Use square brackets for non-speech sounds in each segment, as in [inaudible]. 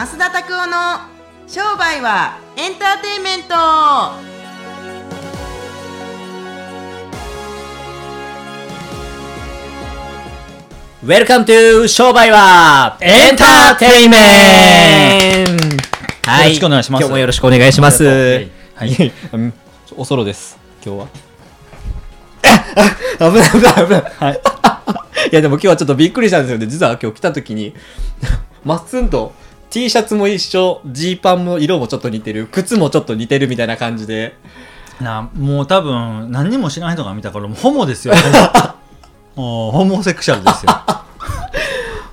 増田拓夫の商売はエンターテインメント Welcome to 商売はエンターテイメントはい。よろしくお願いします今日もよろしくお願いします。はい。おそろです。今日は。危ない危ない危ない。はい。[laughs] いやでも今日はちょっとびっくりしたんですよね。実は今日来た時に、まっすんと T シャツも一緒、ジーパンも色もちょっと似てる、靴もちょっと似てるみたいな感じで。なもう多分何にも知らない人が見たからもうホモですよ。[laughs] ホモホモセクシャルですよ。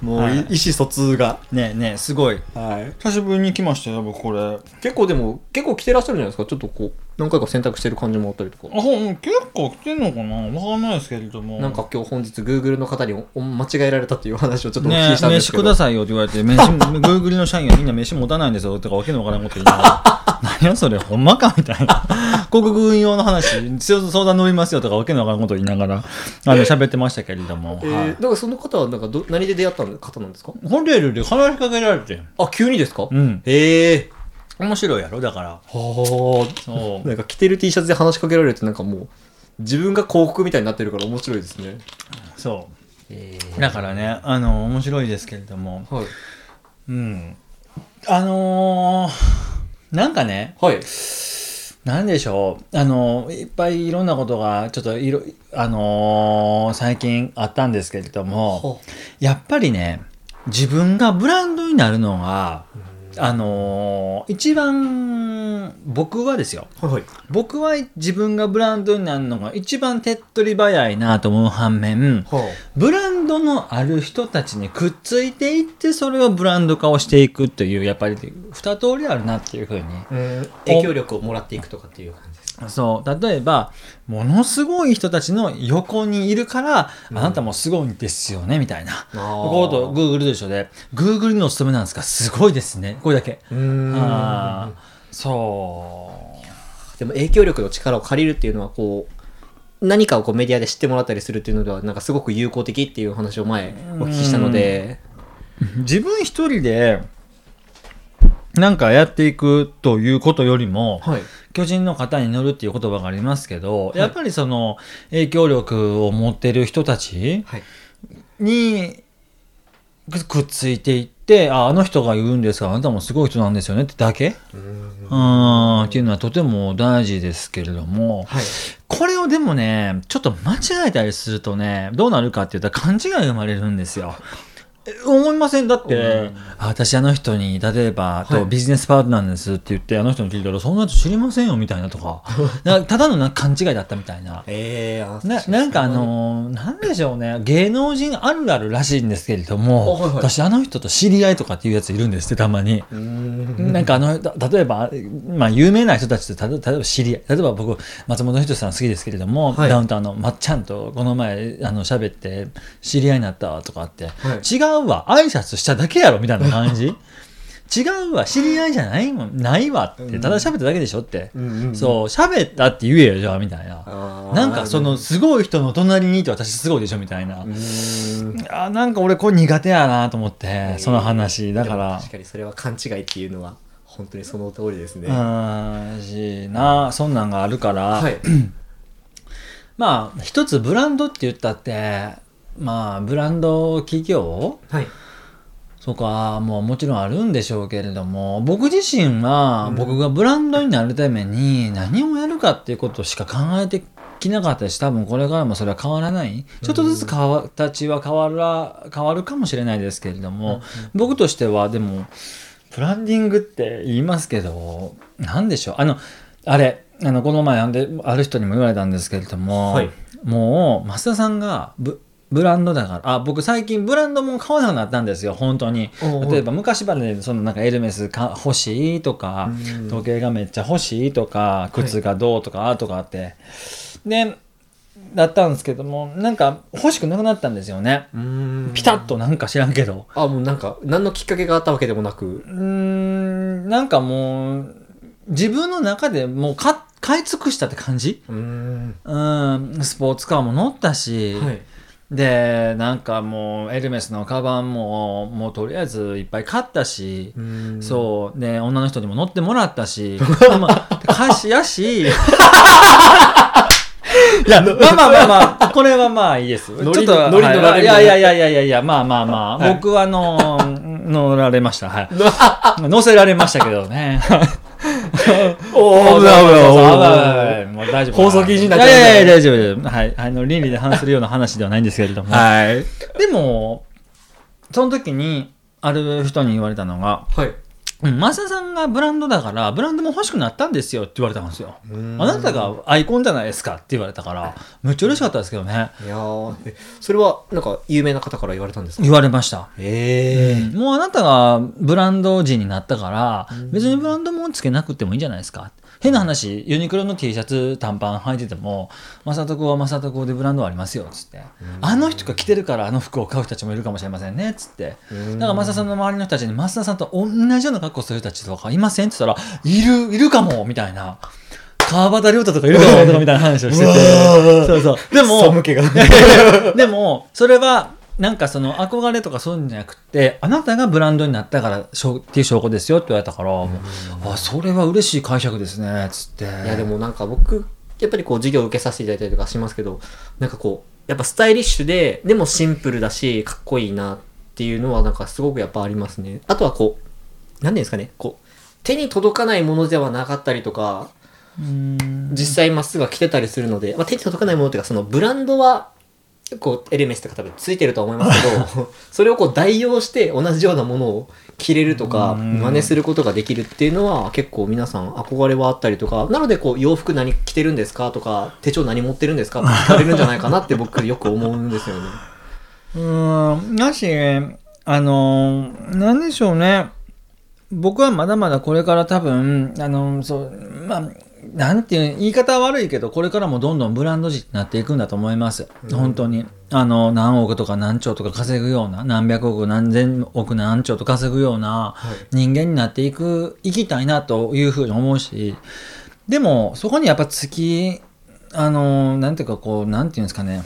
もう、はい意思疎通が。ねえねえすごい。はい。久しぶりに来ましたよ僕これ。あ結構でも、結構着てらっしゃるんじゃないですか。ちょっとこう、何回か選択してる感じもあったりとか。ほん結構来てんのかなわかんないですけれども。なんか今日本日 Google の方におお間違えられたっていう話をちょっとお聞ねきしたんですけど。飯くださいよって言われて、飯、グーグルの社員はみんな飯持たないんですよとかわけのわからんこと言いながら、[laughs] 何やそれ、ほんまかみたいな。広告運用の話、相談乗りますよとかわけのわからんこと言いながら、あの、喋ってましたけれども。えーはいだからその方はなんかど何で出会った方なんですか？ホテルで話しかけられて。あ、急にですか？うん。へえ面白いやろだから。はあ。そう。なんか着てる T シャツで話しかけられるとなんかもう自分が広告みたいになってるから面白いですね。そえう。だからね、あの、面白いですけれども。はい。うん。あのー、なんかね、はい。なんでしょう。あの、いっぱいいろんなことが、ちょっといろ、あのー最近あったんですけれども、やっぱりね、自分がブランドになるのが、あのー一番、僕はですよ。はいはい。僕は自分がブランドになるのが一番手っ取り早いなと思う反面、はブランドのある人たちにくっついていって、それをブランド化をしていくという、やっぱり二通りあるなっていうふうにうん。影響力をもらっていくとかっていう感じそう。例えば、ものすごい人たちの横にいるから、あなたもすごいんですよね、みたいな。ここと、Google と一緒で、Google のお勤めなんですか？すごいですね。これだけ。うーん。そう。でも影響力の力を借りるっていうのはこう、何かをこうメディアで知ってもらったりするっていうのではなんかすごく有効的っていう話を前お聞きしたので、自分一人で、なんかやっていくということよりも、はい。巨人の型に乗るっていう言葉がありますけど、いやっぱりその影響力を持ってる人たちはい。にくくっついていって、あ、あの人が言うんですが、あなたもすごい人なんですよねってだけ？うーんうん、っていうのはとても大事ですけれども、はい。これをでもね、ちょっと間違えたりするとね、どうなるかって言ったら勘違いが生まれるんですよ。え思いません？だって、あ私あの人に、例えば、はい。とビジネスパートナーですって言って、あの人に聞いたら、そんな人知りませんよ、みたいなとか、[laughs] なただのな勘違いだったみたいな。ええー、ななんかあ、のーなんでしょうね、芸能人あるあるらしいんですけれども、あはいはい。私あの人と知り合いとかっていうやついるんですって、たまに。うーん。なんかあの、た例えば、まあ、有名な人たちと、た例えば知り合い、例えば僕、松本人志さん好きですけれども、はい。ダウンタウンのまっちゃんとこの前、あの、喋って、知り合いになったとかって、はい。違うわ、挨拶しただけやろ、みたいな感じ [laughs] 違うわ、知り合いじゃないもん、ないわって、ただ喋っただけでしょって。うんうんうんそう、喋ったって言えよ、じゃあ、みたいな。なんかその、すごい人の隣にいて私すごいでしょ、みたいな。あなんか俺これ苦手やなと思って、その話。だから。確かにそれは勘違いっていうのは本当にその通りですね。うんしなそんなんがあるから、はい。[clears throat] まあ一つブランドって言ったってまあブランド企業？はい。とかももちろんあるんでしょうけれども僕自身は僕がブランドになるために何をやるかっていうことしか考えてきなかったし多分これからもそれは変わらない。ちょっとずつ形は変わら変わるかもしれないですけれども、僕としてはでもブランディングって言いますけど何でしょう？あのあれあのこの前あんである人にも言われたんですけれども、はい。もう増田さんがブブランドだから。あ僕最近ブランドも買わなくなったんですよ。本当に。例えば昔までそのなんかエルメスか欲しいとかうん。時計がめっちゃ欲しいとか靴がどうとかとかあって、でだったんですけどもなんか欲しくなくなったんですよね。ピタッとなんか知らんけど。あ、もうなんか、何のきっかけがあったわけでもなく。うーんなんかもう自分の中でもうか買い尽くしたって感じ？うーん。うんスポーツカーも乗ったし、はい。でなんかもうエルメスのカバンももうとりあえずいっぱい買ったし、うん。そう。で女の人にも乗ってもらったし。[laughs] まあ歌詞やし。[laughs] いやまあまあまあまあこれはまあいいです。ちょっと乗り乗られるはい。いやいやいやいやいやいやまあまあまあ、はい。僕はあの乗られました。はい。[laughs] 乗せられましたけどね [laughs] おーそうそうそうそう。危ない危ない危ない危ない。もう大丈夫。放送禁止になっちゃういやいやいや大丈夫大丈夫。はい。あの倫理で反するような話ではないんですけれども、[laughs] はい。でもその時にある人に言われたのがはいうん増田さんがブランドだからブランドも欲しくなったんですよって言われたんですよ。あなたがアイコンじゃないですかって言われたからめっちゃ嬉しかったですけどね。いやそれはなんか有名な方から言われたんですか？言われました。ええもうあなたがブランド人になったから別にブランドもんつけなくてもいいんじゃないですか。変な話ユニクロの T シャツ短パン履いてても「正人子は正人子でブランドありますよ」っつって「あの人が着てるからあの服を買う人たちもいるかもしれませんね」っつって。だから増田さんの周りの人たちに増田さんと同じような格好する人たちとかいませんって言ったら「いるいるかも」みたいな。川端亮太とかいるかもとかみたいな話をしてて。そうそう。でも、[laughs] でも、それは、なんかその憧れとかそういうんじゃなくて、あなたがブランドになったからしょっていう証拠ですよって言われたから、もうあ、それは嬉しい解釈ですね、つって。いやでもなんか僕やっぱりこう授業を受けさせていただいたりとかしますけどなんかこうやっぱスタイリッシュででもシンプルだしかっこいいなっていうのはなんかすごくやっぱありますねあとはこう何ですかねこう手に届かないものではなかったりとかうん実際まっすぐは着てたりするので、まあ、手に届かないものっていうかそのブランドはこうエレメスとか多分ついてるとは思いますけど [laughs] それをこう代用して同じようなものを着れるとかうん真似することができるっていうのは結構皆さん憧れはあったりとかなのでこう洋服何着てるんですかとか手帳何持ってるんですかって [laughs] 聞かれるんじゃないかなって僕よく思うんですよね。うん、だし、あの、なんでしょうね。僕はまだまだこれから多分、あの、そう、まあ、なんていう、言い方は悪いけど、これからもどんどんブランド人になっていくんだと思います。本当に。あの、何億とか何兆とか稼ぐような、何百億、何千億、何兆と稼ぐような人間になっていく、いきたいなというふうに思うし、でも、そこにやっぱ月、あの、なんていうかこう、なんていうんですかね、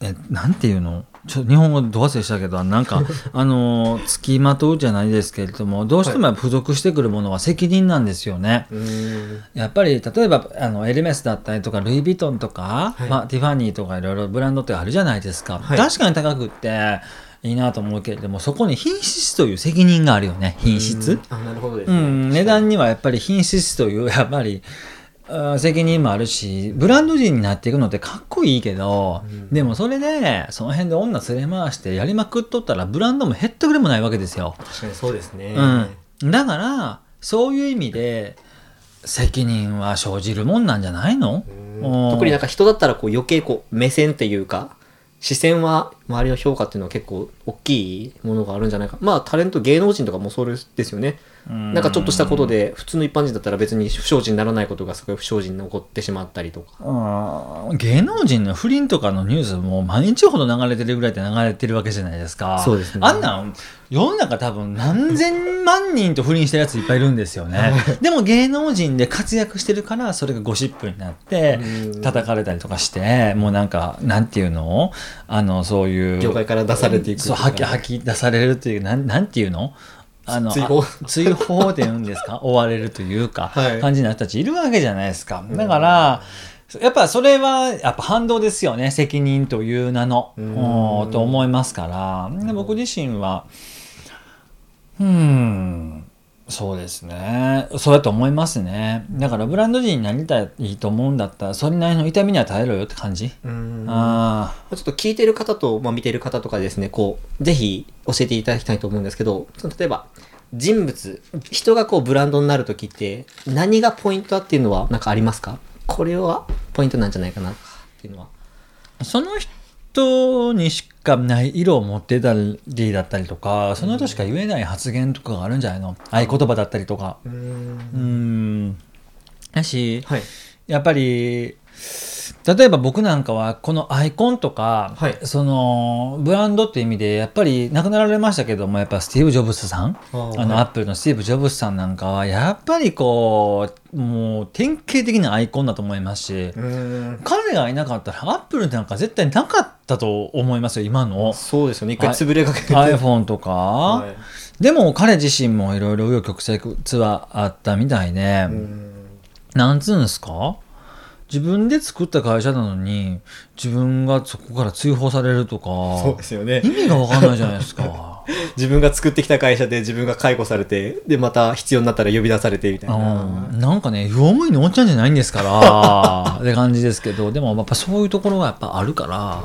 え、なんていうの？ちょっと日本語ど忘れしたけど、なんか、[laughs] あの、付きまとうじゃないですけれども、どうしても付属してくるものは責任なんですよね。うんやっぱり、例えば、あの、エルメスだったりとか、ルイ・ヴィトンとか、はいまあ、ティファニーとかいろいろブランドってあるじゃないですか。はい確かに高くって、いいなと思うけれども、そこに品質という責任があるよね、品質。あなるほどですね。うん、値段にはやっぱり品質というやっぱり責任もあるしブランド人になっていくのってかっこいいけど、でもそれでその辺で女連れ回してやりまくっとったらブランドも減ったくれもないわけですよ。確かにそうですね。うん、だからそういう意味で責任は生じるもんなんじゃないの？うん特になんか人だったらこう余計こう目線っていうか視線は周りの評価っていうのは結構大きいものがあるんじゃないか。まあタレント芸能人とかもそうですよね。うん。なんかちょっとしたことで普通の一般人だったら別に不祥事にならないことがすごい不祥事に起こってしまったりとか。うん芸能人の不倫とかのニュースも毎日ほど流れてるぐらいで流れてるわけじゃないですか。そうですね。あんなん世の中多分何千万人と不倫してるやついっぱいいるんですよね。[laughs] でも芸能人で活躍してるからそれがゴシップになってうん。叩かれたりとかしてもうなんかなんていうの？あのそういう業界から出されていく。そう吐き吐き出されるというなんなんていうの？あの追放。あ追放って言うんですか？[laughs] 追われるというか、はい。感じの人たちいるわけじゃないですか。だから、やっぱそれはやっぱ反動ですよね。責任という名の。と思いますから。で僕自身はうんそうですね。そうやと思いますね。だからブランド人になりたいと思うんだったらそれなりの痛みには耐えろよって感じ、うん。あちょっと聞いてる方と、まあ、見てる方とかですね、こう、ぜひ教えていただきたいと思うんですけど、例えば、人物、人がこうブランドになるときって、何がポイントだっていうのはなんかありますか？これはポイントなんじゃないかなっていうのは。あその人にしかない色を持ってたりだったりとかその人しか言えない発言とかがあるんじゃないの？合言葉だったりとか。うん。うん。だしはい。やっぱり例えば僕なんかはこのアイコンとか、はい。そのブランドっていう意味でやっぱり亡くなられましたけどもやっぱスティーブ・ジョブズさんあの、はい。 Apple のスティーブ・ジョブズさんなんかはやっぱりこうもう典型的なアイコンだと思いますし、うん彼がいなかったら Apple なんか絶対なかったと思いますよ今の。そうですよね。一回潰れかけて、iPhone とか、はい。でも彼自身もいろいろ紆余曲折はあったみたいで、うん。なんつうんですか？自分で作った会社なのに自分がそこから追放されるとかそうですよね意味が分かんないじゃないですか。[laughs] 自分が作ってきた会社で自分が解雇されてでまた必要になったら呼び出されてみたいな、うんなんかね、業務員のおっちゃんじゃないんですから、[laughs] って感じですけど、でもやっぱそういうところがやっぱあるから、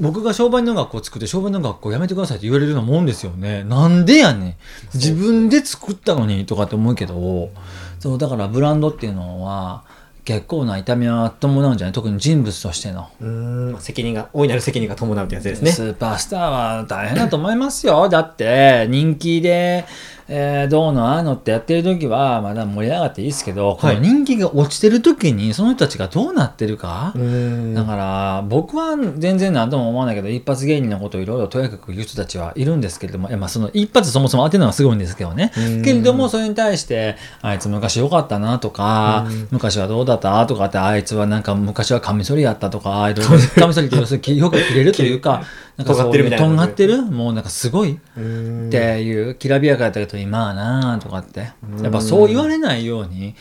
僕が商売の学校作って商売の学校やめてくださいって言われるようなもんですよね。なんでやねん。自分で作ったのにとかって思うけど、そう、だからブランドっていうのは結構な痛みは伴うんじゃない？特に人物としての。うん責任が大いなる責任が伴うってやつですねスーパースターは大変だと思いますよ。だって、人気で、えーどうのああのってやってる時は、まだ盛り上がっていいですけど、この人気が落ちてる時に、その人たちがどうなってるか、うん。だから、僕は全然何とも思わないけど、一発芸人のことをいろいろとやかく言う人たちはいるんですけれども、まあその一発そもそも当てるのはすごいんですけどね。うん。けれども、それに対して、あいつ昔良かったなとか、昔はどうだったとかって、あいつはなんか昔はカミソリやったとか、カミソリって要するによく切れるというか、[laughs] なんかそういう尖ってるみたいなとんがってる？もうなんかすごい。うんっていうきらびやかやったけど今はなあとかって。やっぱそう言われないように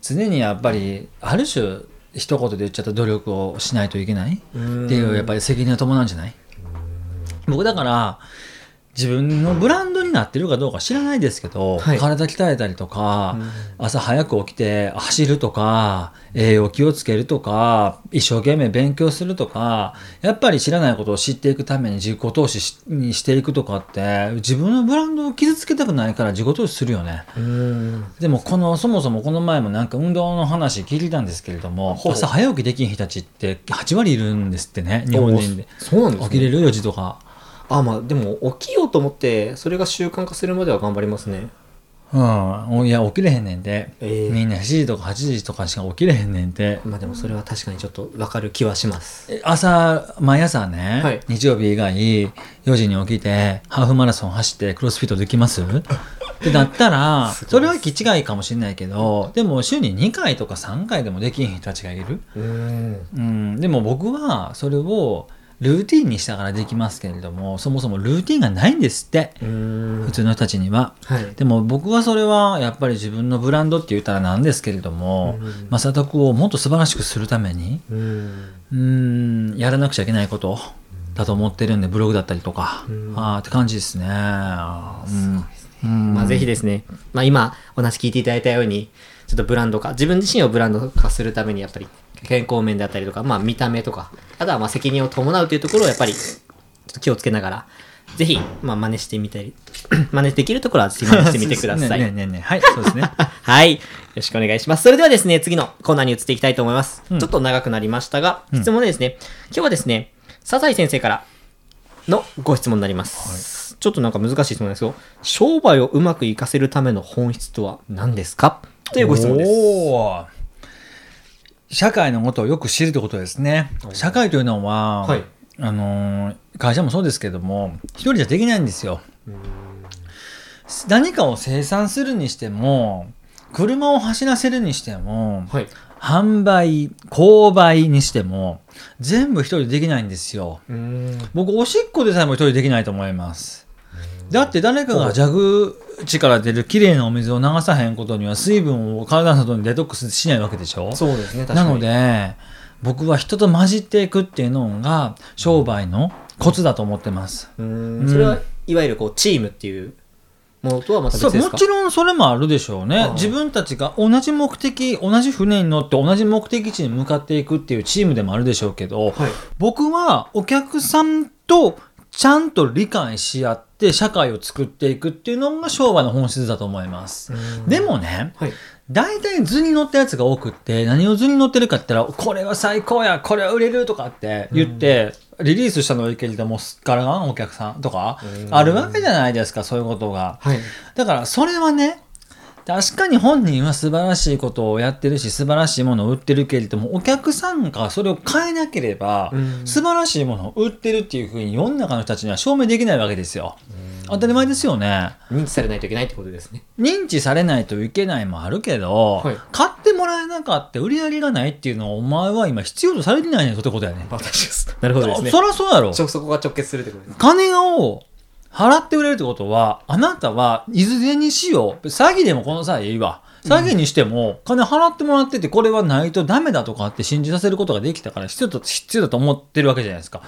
常にやっぱりある種一言で言っちゃった努力をしないといけない。っていうやっぱり責任が伴うんじゃない？僕だから自分のブランドになってるかどうか知らないですけど、はい体鍛えたりとか、朝早く起きて走るとか栄養気をつけるとか一生懸命勉強するとかやっぱり知らないことを知っていくために自己投資しにしていくとかって自分のブランドを傷つけたくないから自己投資するよね。うんでもこのそもそもこの前もなんか運動の話聞いたんですけれども朝早起きできん人たちって8割いるんですってね日本人で。そうなんですね起きれる4時とか。あまあでも起きようと思ってそれが習慣化するまでは頑張りますね。うん、いや起きれへんねんて、ええ。みんな7時とか8時とかしか起きれへんねんて。まあでもそれは確かにちょっと分かる気はします。え朝毎朝ね、はい。日曜日以外4時に起きてハーフマラソン走ってクロスフィットできます？ってなったら [laughs] すごいです。それは気違いかもしれないけどでも週に2回とか3回でもできん人たちがいる、うん。うん、でも僕はそれをルーティンにしたからできますけれどもそもそもルーティンがないんですって。うん。普通の人たちには。はい。でも僕はそれはやっぱり自分のブランドって言ったらなんですけれども、うん。正徳をもっと素晴らしくするためにうん。やらなくちゃいけないことだと思ってるんでブログだったりとか、うん。あーって感じですね。うん。うん。まあぜひですね、まあ今お話聞いていただいたように、ちょっとブランド化、自分自身をブランド化するためにやっぱり健康面であったりとか、まあ見た目とか、あとはまあ責任を伴うというところをやっぱりちょっと気をつけながら、ぜひ、まあ真似してみたり、[clears throat] 真似できるところはぜひ真似してみてください。ねねねねはい、そうですね。[laughs] はい。よろしくお願いします。それではですね、次のコーナーに移っていきたいと思います。うんちょっと長くなりましたが、質問でですね、今日はですね、笹井先生からのご質問になります。ちょっとなんか難しい質問ですけど、商売をうまくいかせるための本質とは何ですか？というご質問です。社会のことをよく知るということですね。社会というのは、はいあのー会社もそうですけども、一人じゃできないんですよ。何かを生産するにしても、車を走らせるにしても、はい。販売、購買にしても、全部一人でできないんですよ。僕、おしっこでさえも一人できないと思います。だって誰かが蛇口から出るきれいなお水を流さへんことには水分を体の外にデトックスしないわけでしょ？そうですね。なの、で、僕は人と混じっていくっていうのが商売のコツだと思ってます。うーん。それは、いわゆるこう、チームっていうものとはまた別ですか？ちろんそれもあるでしょうあねあ。自分たちが同じ目的、同じ船に乗って同じ目的地に向かっていくっていうチームでもあるでしょうけど、はい。僕はお客さんとちゃんと理解し合って社会を作っていくっていうのが商売の本質だと思います。でもね、はい。大体図に乗ったやつが多くって、何を図に乗ってるかって言ったら、これは最高や、これは売れるとかって言って、リリースしたのはいいけれども、すっからかんお客さんとか、うんあるわけじゃないですか、そういうことが。はい。だから、それはね、確かに本人は素晴らしいことをやってるし素晴らしいものを売ってるけれどもお客さんがそれを変えなければ、うん素晴らしいものを売ってるっていうふうに世の中の人たちには証明できないわけですよ。当たり前ですよね。認知されないといけないってことですね。認知されないといけないもあるけど、はい買ってもらえなかった売り上げがないっていうのはお前は今必要とされてないねんってことやね。なるほどですね。そりゃそうやろ。そこが直結するってことですね。金を払ってくれるってことは、あなたはいずれにしよう。詐欺でもこの際いいわ。詐欺にしても、金払ってもらってて、これはないとダメだとかって信じさせることができたから必要と、必要だと思ってるわけじゃないですか。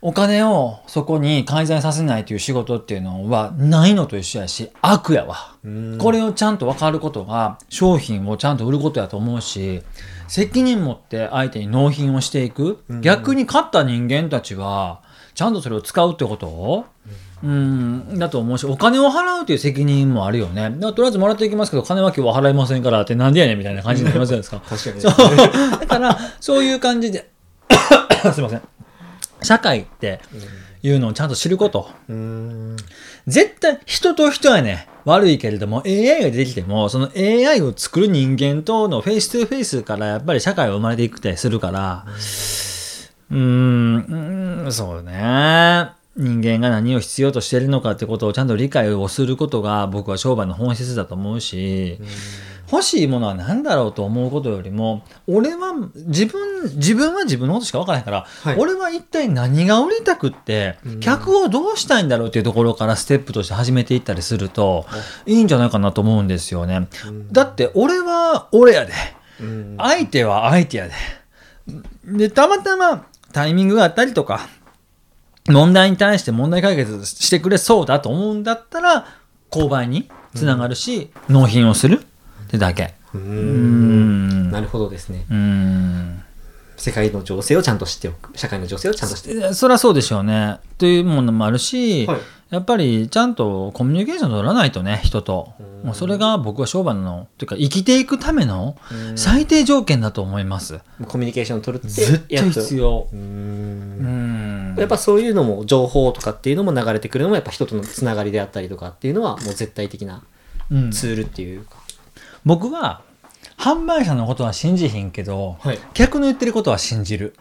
お金をそこに介在させないという仕事っていうのはないのと一緒やし、悪やわ。これをちゃんと分かることが商品をちゃんと売ることやと思うし責任持って相手に納品をしていく、逆に勝った人間たちはちゃんとそれを使うってことうんだと思うしお金を払うという責任もあるよね。とりあえずもらっていきますけど金は今日は払いませんからってなんでやねんみたいな感じになりませんですか [laughs] 確かに。そう。だからそういう感じで [coughs] すいません。社会っていうのをちゃんと知ること。絶対人と人はね悪いけれども AI が出てきてもその AI を作る人間とのフェイス2フェイスからやっぱり社会は生まれていくたりするから。うん。そうね人間が何を必要としているのかってことをちゃんと理解をすることが僕は商売の本質だと思うし欲しいものは何だろうと思うことよりも俺は自分自分は自分のことしか分からへんから、はい俺は一体何が売りたくって客をどうしたいんだろうっていうところからステップとして始めていったりするといいんじゃないかなと思うんですよね。だって俺は俺やでうん。相手は相手やで。でたまたまタイミングがあったりとか問題に対して問題解決してくれそうだと思うんだったら購買につながるし、納品をするってだけ。うんんなるほどですね。うん世界の情勢をちゃんと知っておく。社会の情勢をちゃんと知っておく。えそりゃそうでしょうね。というものもあるし、はいやっぱりちゃんとコミュニケーション取らないとね人と。うん。もうそれが僕は商売のというか生きていくためのうん。最低条件だと思います。コミュニケーションを取るって絶対必要。うん。ん。やっぱそういうのも情報とかっていうのも流れてくるのもやっぱ人とのつながりであったりとかっていうのはもう絶対的なうん。ツールっていうか、僕は販売者のことは信じひんけど、はい。客の言ってることは信じる。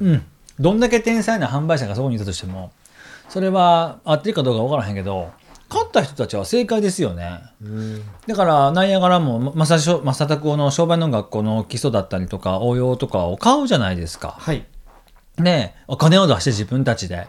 うん。どんだけ天才な販売者がそこにいたとしても、それは合ってるかどうか分からへんけど、勝った人たちは正解ですよね。うんだから、ナイアガラも、まさしょ、まさたくおの商売の学校の基礎だったりとか、応用とかを買うじゃないですか。はいで、お金を出して自分たちで。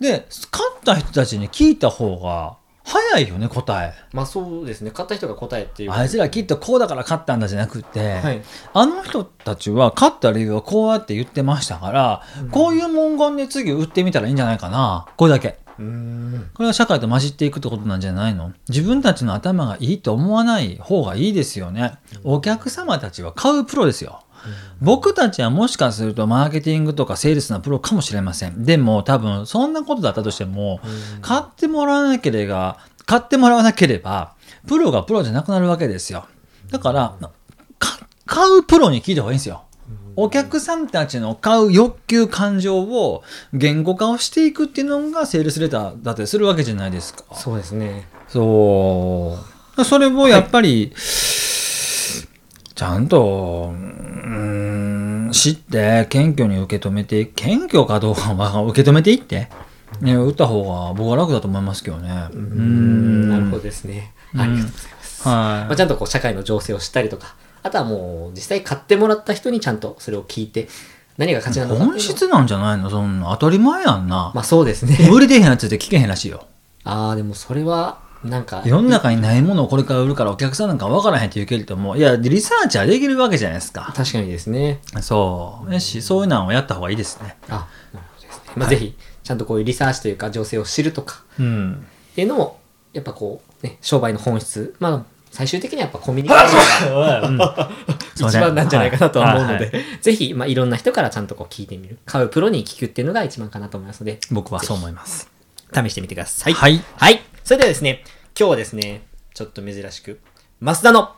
で、勝った人たちに聞いた方が、早いよね、答え。まあそうですね買った人が答えっていうあいつらきっとこうだから勝ったんだじゃなくて、はいあの人たちは勝った理由はこうやって言ってましたから、こういう文言で次売ってみたらいいんじゃないかな。これだけ。うーんこれは社会と混じっていくってことなんじゃないの？自分たちの頭がいいと思わない方がいいですよね。お客様たちは買うプロですよ。僕たちはもしかするとマーケティングとかセールスなプロかもしれません。でも多分そんなことだったとしても、買ってもらわなければ、買ってもらわなければ、プロがプロじゃなくなるわけですよ。だから、か買うプロに聞いた方がいいんですよ。お客さんたちの買う欲求感情を言語化をしていくっていうのがセールスレターだったりするわけじゃないですか。そうですねそう。それをやっぱり、ちゃんと、うーん知って、謙虚に受け止めて、謙虚かどうかは受け止めていって、ね、打った方が僕は楽だと思いますけどね。うんなるほどど。ですねうんありがとうございます、はい。まあ、ちゃんとこう社会の情勢を知ったりとかあとはもう実際買ってもらった人にちゃんとそれを聞いて何が価値なのか本質なんじゃないの？そんな当たり前やんな。まあそうですね売れてへんやつって聞けへんらしいよ。ああでもそれはなんか世の中にないものをこれから売るからお客さんなんか分からへんって言うけれども、いや、リサーチはできるわけじゃないですか。確かにですねそう。やし、そういうのをやった方がいいですね。あなるほどですね、まあ、ぜひちゃんとこういうリサーチというか情勢を知るとかうん。っていうのもやっぱこうね商売の本質まあ最終的にはやっぱコミュニケーションが [laughs] 一番なんじゃないかなとは思うので、はいはいぜひ、まあ、いろんな人からちゃんとこう聞いてみる買うプロに聞くっていうのが一番かなと思いますので僕はそう思います。試してみてください。はい。はい。それではですね、今日はですね、ちょっと珍しく、増田の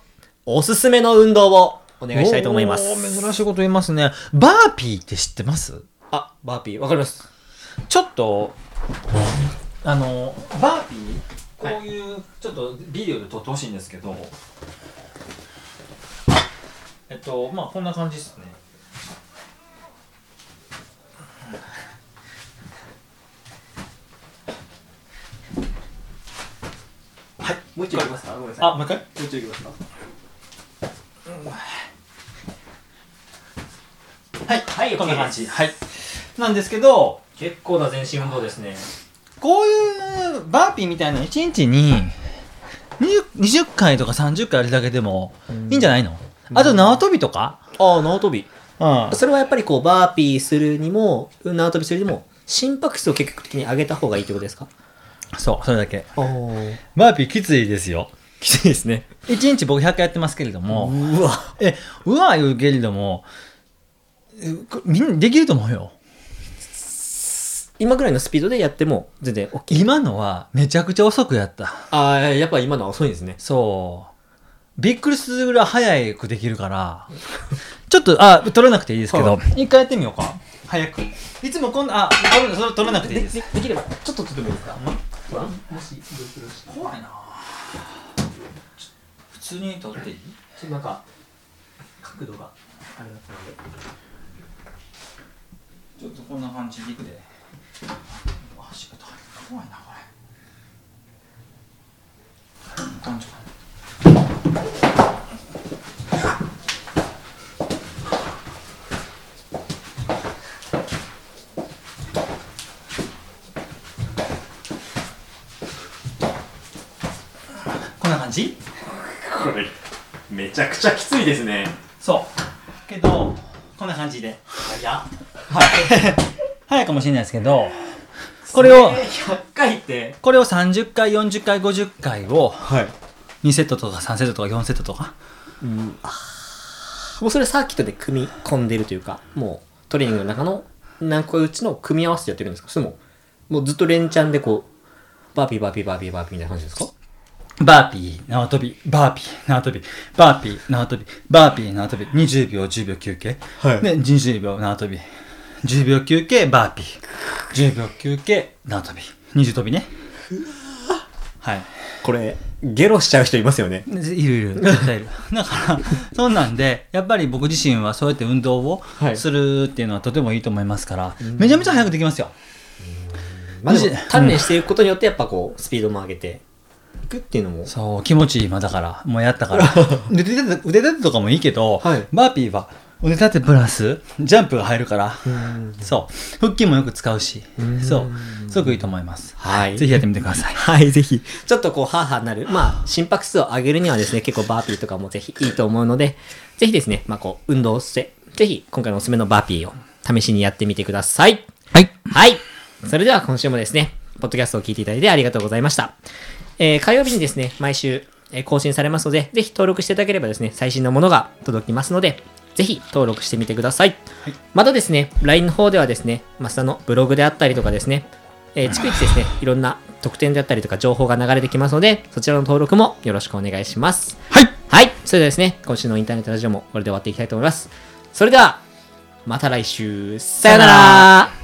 おすすめの運動をお願いしたいと思います。珍しいこと言いますね。バーピーって知ってます？あ、バーピー、わかります。ちょっと、あの、バーピーこういうちょっとビデオで撮ってほしいんですけどえっとまあこんな感じですねはいもう一度いきますかごめんなさいあもう一回？もう一度いきますか。はい。はいこんな感じ。はい。なんですけど結構な全身運動ですね。こういうバーピーみたいな1日に 20, 20回とか30回やるだけでもいいんじゃないの、あと縄跳びとか、ああ縄跳び。うん、それはやっぱりこうバーピーするにも縄跳びするにも心拍数を積極的に上げた方がいいってことですか？そうそれだけ。ああバーピーきついですよ。きついですね。1日僕100回やってますけれども、うわ。えうわ言うけれどもみんなできると思うよ。今ぐらいのスピードでやっても全然 OK 今のはめちゃくちゃ遅くやった。ああやっぱ今のは遅いんですね。そう。びっくりするぐらい早くできるから。ちょっとあ取らなくていいですけど、は一回やってみようか。早く。いつもこんなあ取らなくていいです。できれば。ちょっと撮ってもいいですか？不安もし怖いな。普通に取っていい？ちょっとなんか角度があれだったので。ちょっとこんな感じでいくで。足が怖いなこれ。感じかこんな感じこれめちゃくちゃきついですね。そう。けどこんな感じで。早っ。はい。早いかもしれないですけど [laughs] これを100回って。これを30回40回50回をはい。2セットとか3セットとか4セットとか？うん。もうそれサーキットで組み込んでるというかもうトレーニングの中の何個うちの組み合わせてやってるんですか？それももうずっと連チャンでこうバーピーバーピーバーピーバーピーみたいな感じですか？バーピー縄跳びバーピー縄跳びバーピー縄跳びバーピー縄跳び20秒10秒休憩、はい。で20秒縄跳び。10秒休憩バーピー。10秒休憩縄跳び。20跳びね。はい。これゲロしちゃう人いますよね。いるいる。絶対いる。だからそんなんでやっぱり僕自身はそうやって運動をはい。するっていうのはとてもいいと思いますから、めちゃめちゃ早くできますよ。まあで鍛錬していくことによってやっぱこうスピードも上げていくっていうのも。そう気持ちいい今だから。もうやったから。[laughs] 腕立て腕立てとかもいいけど、はい。バーピーは腕立てプラスジャンプが入るから、そう。腹筋もよく使うし。そう。すごくいいと思います。はい。ぜひやってみてください。はい、ぜひ。ちょっとこう、ハーハーなる。まあ、心拍数を上げるにはですね、結構バーピーとかもぜひいいと思うので、ぜひですね、まあこう、運動して、ぜひ、今回のおすすめのバーピーを試しにやってみてください。はい。はい。それでは今週もですね、ポッドキャストを聞いていただいてありがとうございました。えー火曜日にですね、毎週、えー更新されますので、ぜひ登録していただければですね、最新のものが届きますので、ぜひ登録してみてください。またですね、LINE の方ではですね、マスターのブログであったりとかですね、えー逐一ですね、いろんな特典であったりとか情報が流れてきますので、そちらの登録もよろしくお願いします。はいはい。それではですね、今週のインターネットラジオもこれで終わっていきたいと思います。それでは、また来週、さよなら